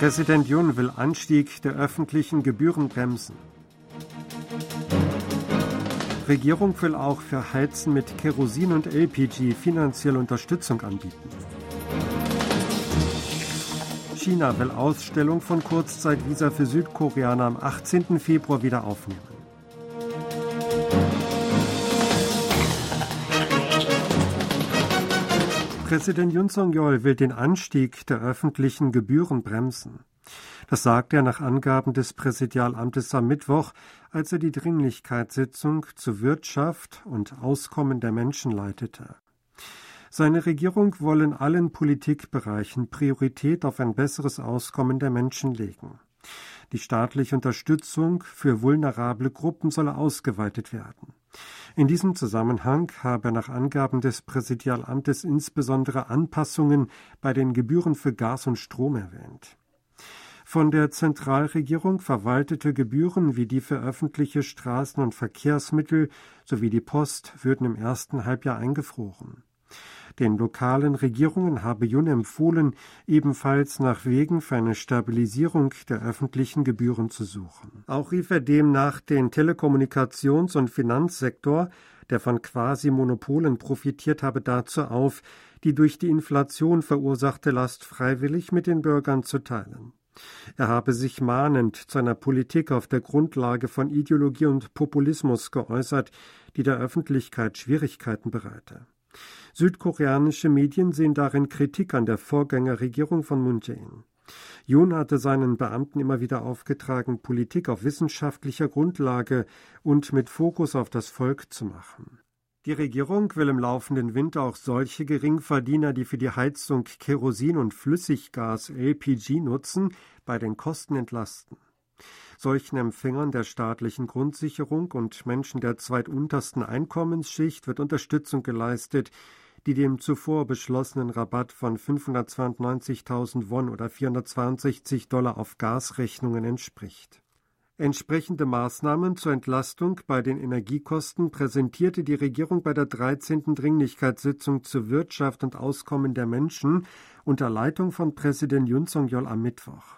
Präsident Jun will Anstieg der öffentlichen Gebühren bremsen. Regierung will auch für Heizen mit Kerosin und LPG finanzielle Unterstützung anbieten. China will Ausstellung von Kurzzeitvisa für Südkoreaner am 18. Februar wieder aufnehmen. Präsident Yun Song-yeol will den Anstieg der öffentlichen Gebühren bremsen. Das sagte er nach Angaben des Präsidialamtes am Mittwoch, als er die Dringlichkeitssitzung zu Wirtschaft und Auskommen der Menschen leitete. Seine Regierung wolle in allen Politikbereichen Priorität auf ein besseres Auskommen der Menschen legen. Die staatliche Unterstützung für vulnerable Gruppen solle ausgeweitet werden. In diesem Zusammenhang habe nach Angaben des Präsidialamtes insbesondere Anpassungen bei den Gebühren für Gas und Strom erwähnt. Von der Zentralregierung verwaltete Gebühren wie die für öffentliche Straßen und Verkehrsmittel sowie die Post würden im ersten Halbjahr eingefroren. Den lokalen Regierungen habe Jun empfohlen, ebenfalls nach Wegen für eine Stabilisierung der öffentlichen Gebühren zu suchen. Auch rief er demnach den Telekommunikations- und Finanzsektor, der von Quasi-Monopolen profitiert habe, dazu auf, die durch die Inflation verursachte Last freiwillig mit den Bürgern zu teilen. Er habe sich mahnend zu einer Politik auf der Grundlage von Ideologie und Populismus geäußert, die der Öffentlichkeit Schwierigkeiten bereite. Südkoreanische Medien sehen darin Kritik an der Vorgängerregierung von Moon Jae-in. Yoon hatte seinen Beamten immer wieder aufgetragen, Politik auf wissenschaftlicher Grundlage und mit Fokus auf das Volk zu machen. Die Regierung will im laufenden Winter auch solche Geringverdiener, die für die Heizung Kerosin und Flüssiggas LPG nutzen, bei den Kosten entlasten. Solchen Empfängern der staatlichen Grundsicherung und Menschen der zweituntersten Einkommensschicht wird Unterstützung geleistet, die dem zuvor beschlossenen Rabatt von 592.000 Won oder 462 Dollar auf Gasrechnungen entspricht. Entsprechende Maßnahmen zur Entlastung bei den Energiekosten präsentierte die Regierung bei der 13. Dringlichkeitssitzung zur Wirtschaft und Auskommen der Menschen unter Leitung von Präsident Yun Song-yeol am Mittwoch.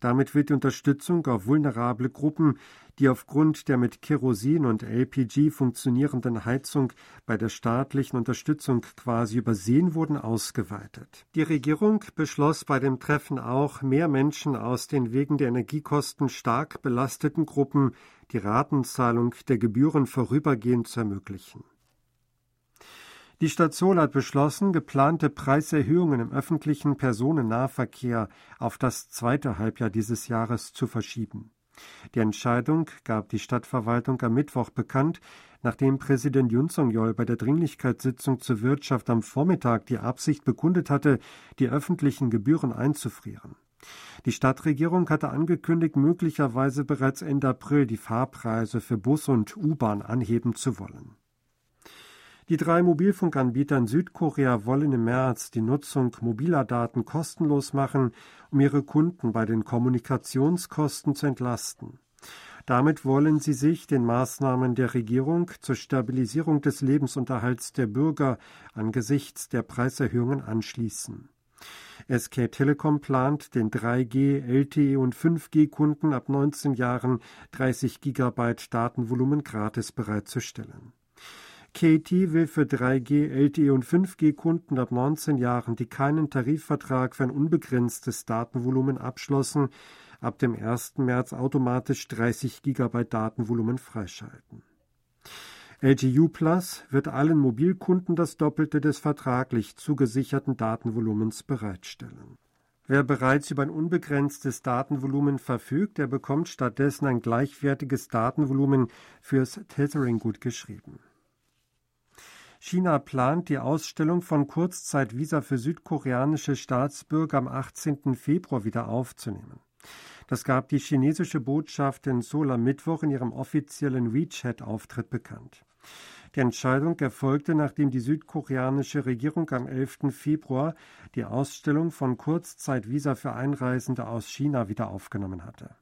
Damit wird die Unterstützung auf vulnerable Gruppen, die aufgrund der mit Kerosin und LPG funktionierenden Heizung bei der staatlichen Unterstützung quasi übersehen wurden, ausgeweitet. Die Regierung beschloss bei dem Treffen auch, mehr Menschen aus den wegen der Energiekosten stark belasteten Gruppen die Ratenzahlung der Gebühren vorübergehend zu ermöglichen. Die Stadt Seoul hat beschlossen, geplante Preiserhöhungen im öffentlichen Personennahverkehr auf das zweite Halbjahr dieses Jahres zu verschieben. Die Entscheidung gab die Stadtverwaltung am Mittwoch bekannt, nachdem Präsident Yun Song-yeol bei der Dringlichkeitssitzung zur Wirtschaft am Vormittag die Absicht bekundet hatte, die öffentlichen Gebühren einzufrieren. Die Stadtregierung hatte angekündigt, möglicherweise bereits Ende April die Fahrpreise für Bus und U-Bahn anheben zu wollen. Die drei Mobilfunkanbieter in Südkorea wollen im März die Nutzung mobiler Daten kostenlos machen, um ihre Kunden bei den Kommunikationskosten zu entlasten. Damit wollen sie sich den Maßnahmen der Regierung zur Stabilisierung des Lebensunterhalts der Bürger angesichts der Preiserhöhungen anschließen. SK Telekom plant, den 3G, LTE und 5G-Kunden ab 19 Jahren 30 Gigabyte Datenvolumen gratis bereitzustellen. KT will für 3G, LTE und 5G-Kunden ab 19 Jahren, die keinen Tarifvertrag für ein unbegrenztes Datenvolumen abschlossen, ab dem 1. März automatisch 30 GB Datenvolumen freischalten. LGU Plus wird allen Mobilkunden das Doppelte des vertraglich zugesicherten Datenvolumens bereitstellen. Wer bereits über ein unbegrenztes Datenvolumen verfügt, der bekommt stattdessen ein gleichwertiges Datenvolumen fürs Tethering gut geschrieben. China plant, die Ausstellung von Kurzzeitvisa für südkoreanische Staatsbürger am 18. Februar wieder aufzunehmen. Das gab die chinesische Botschaft in Seoul am Mittwoch in ihrem offiziellen WeChat-Auftritt bekannt. Die Entscheidung erfolgte, nachdem die südkoreanische Regierung am 11. Februar die Ausstellung von Kurzzeitvisa für Einreisende aus China wieder aufgenommen hatte.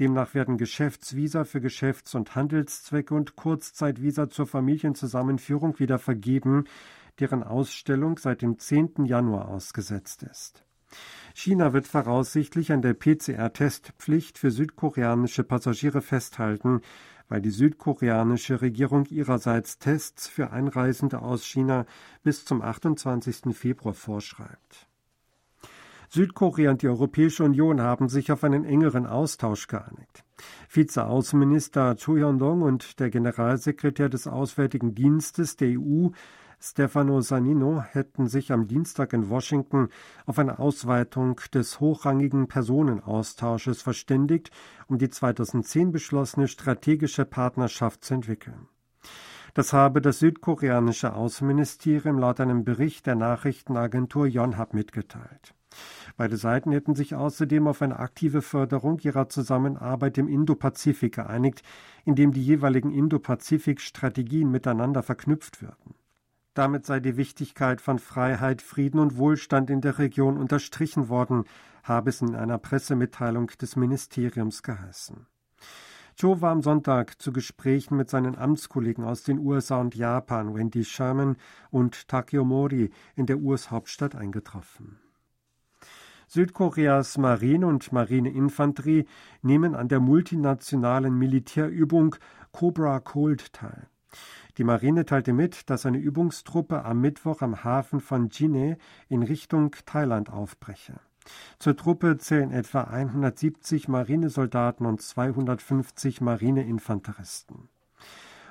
Demnach werden Geschäftsvisa für Geschäfts- und Handelszwecke und Kurzzeitvisa zur Familienzusammenführung wieder vergeben, deren Ausstellung seit dem 10. Januar ausgesetzt ist. China wird voraussichtlich an der PCR-Testpflicht für südkoreanische Passagiere festhalten, weil die südkoreanische Regierung ihrerseits Tests für Einreisende aus China bis zum 28. Februar vorschreibt. Südkorea und die Europäische Union haben sich auf einen engeren Austausch geeinigt. Vizeaußenminister Cho Hyun-dong und der Generalsekretär des Auswärtigen Dienstes der EU Stefano Sanino hätten sich am Dienstag in Washington auf eine Ausweitung des hochrangigen Personenaustausches verständigt, um die 2010 beschlossene strategische Partnerschaft zu entwickeln. Das habe das südkoreanische Außenministerium laut einem Bericht der Nachrichtenagentur Yonhap mitgeteilt. Beide Seiten hätten sich außerdem auf eine aktive Förderung ihrer Zusammenarbeit im Indopazifik geeinigt, indem die jeweiligen Indopazifik-Strategien miteinander verknüpft würden. Damit sei die Wichtigkeit von Freiheit, Frieden und Wohlstand in der Region unterstrichen worden, habe es in einer Pressemitteilung des Ministeriums geheißen. Joe war am Sonntag zu Gesprächen mit seinen Amtskollegen aus den USA und Japan, Wendy Sherman und Takeo Mori, in der US-Hauptstadt eingetroffen. Südkoreas Marine und Marineinfanterie nehmen an der multinationalen Militärübung Cobra Cold teil. Die Marine teilte mit, dass eine Übungstruppe am Mittwoch am Hafen von Jinhae in Richtung Thailand aufbreche. Zur Truppe zählen etwa 170 Marinesoldaten und 250 Marineinfanteristen.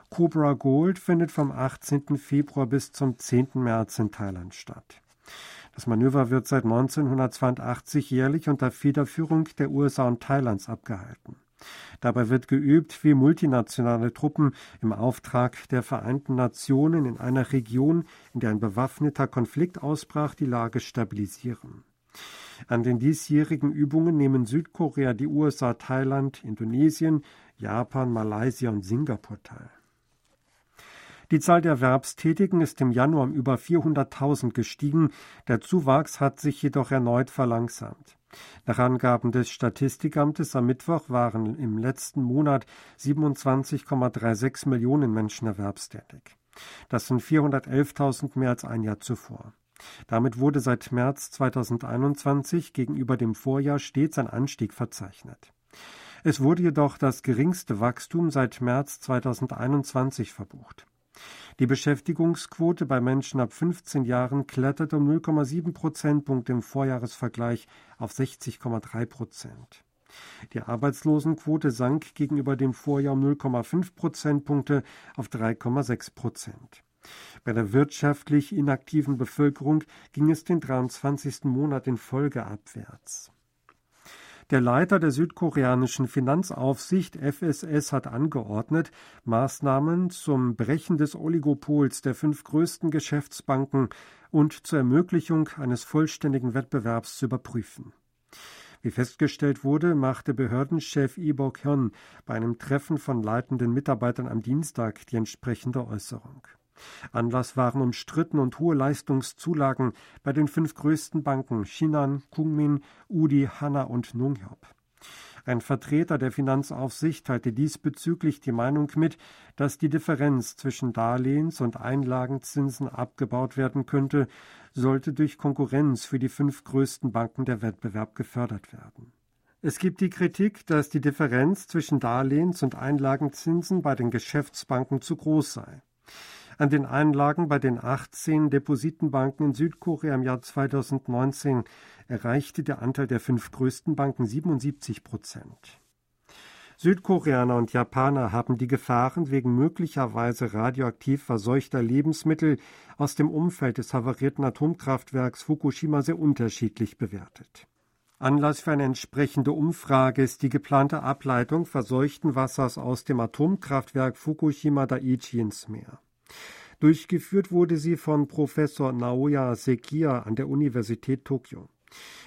Cobra Gold findet vom 18. Februar bis zum 10. März in Thailand statt. Das Manöver wird seit 1982 jährlich unter Federführung der USA und Thailands abgehalten. Dabei wird geübt, wie multinationale Truppen im Auftrag der Vereinten Nationen in einer Region, in der ein bewaffneter Konflikt ausbrach, die Lage stabilisieren. An den diesjährigen Übungen nehmen Südkorea, die USA, Thailand, Indonesien, Japan, Malaysia und Singapur teil. Die Zahl der Erwerbstätigen ist im Januar um über 400.000 gestiegen, der Zuwachs hat sich jedoch erneut verlangsamt. Nach Angaben des Statistikamtes am Mittwoch waren im letzten Monat 27,36 Millionen Menschen erwerbstätig. Das sind 411.000 mehr als ein Jahr zuvor. Damit wurde seit März 2021 gegenüber dem Vorjahr stets ein Anstieg verzeichnet. Es wurde jedoch das geringste Wachstum seit März 2021 verbucht. Die Beschäftigungsquote bei Menschen ab 15 Jahren kletterte um 0,7 Prozentpunkte im Vorjahresvergleich auf 60,3 Prozent. Die Arbeitslosenquote sank gegenüber dem Vorjahr um 0,5 Prozentpunkte auf 3,6 Prozent. Bei der wirtschaftlich inaktiven Bevölkerung ging es den 23. Monat in Folge abwärts. Der Leiter der südkoreanischen Finanzaufsicht FSS hat angeordnet, Maßnahmen zum Brechen des Oligopols der fünf größten Geschäftsbanken und zur Ermöglichung eines vollständigen Wettbewerbs zu überprüfen. Wie festgestellt wurde, machte Behördenchef Lee Bok-hyun bei einem Treffen von leitenden Mitarbeitern am Dienstag die entsprechende Äußerung. Anlass waren umstritten und hohe Leistungszulagen bei den fünf größten Banken Shinhan, Kungmin, Udi, Hana und Nunghyop. Ein Vertreter der Finanzaufsicht teilte diesbezüglich die Meinung mit, dass die Differenz zwischen Darlehens- und Einlagenzinsen abgebaut werden könnte, sollte durch Konkurrenz für die fünf größten Banken der Wettbewerb gefördert werden. Es gibt die Kritik, dass die Differenz zwischen Darlehens- und Einlagenzinsen bei den Geschäftsbanken zu groß sei. An den Einlagen bei den 18 Depositenbanken in Südkorea im Jahr 2019 erreichte der Anteil der fünf größten Banken 77 Prozent. Südkoreaner und Japaner haben die Gefahren wegen möglicherweise radioaktiv verseuchter Lebensmittel aus dem Umfeld des havarierten Atomkraftwerks Fukushima sehr unterschiedlich bewertet. Anlass für eine entsprechende Umfrage ist die geplante Ableitung verseuchten Wassers aus dem Atomkraftwerk Fukushima Daiichi ins Meer. Durchgeführt wurde sie von Professor Naoya Sekia an der Universität Tokio.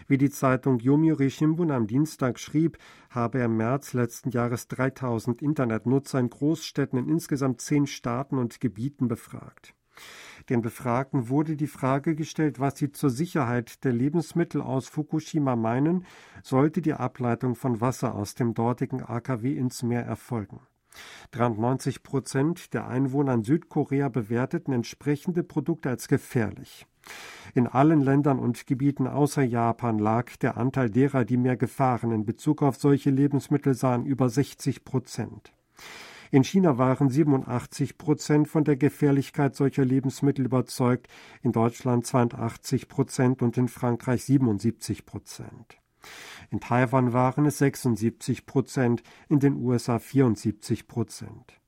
Wie die Zeitung Yomiuri Shimbun am Dienstag schrieb, habe er im März letzten Jahres 3000 Internetnutzer in Großstädten in insgesamt zehn Staaten und Gebieten befragt. Den Befragten wurde die Frage gestellt, was sie zur Sicherheit der Lebensmittel aus Fukushima meinen, sollte die Ableitung von Wasser aus dem dortigen AKW ins Meer erfolgen. 93 Prozent der Einwohner in Südkorea bewerteten entsprechende Produkte als gefährlich. In allen Ländern und Gebieten außer Japan lag der Anteil derer, die mehr Gefahren in Bezug auf solche Lebensmittel sahen, über 60 Prozent. In China waren 87 Prozent von der Gefährlichkeit solcher Lebensmittel überzeugt, in Deutschland 82 Prozent und in Frankreich 77 Prozent. In Taiwan waren es 76 Prozent, in den USA 74 Prozent.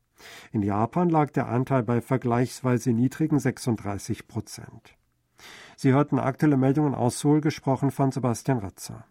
In Japan lag der Anteil bei vergleichsweise niedrigen 36 Prozent. Sie hörten aktuelle Meldungen aus Seoul, gesprochen von Sebastian Ratzer.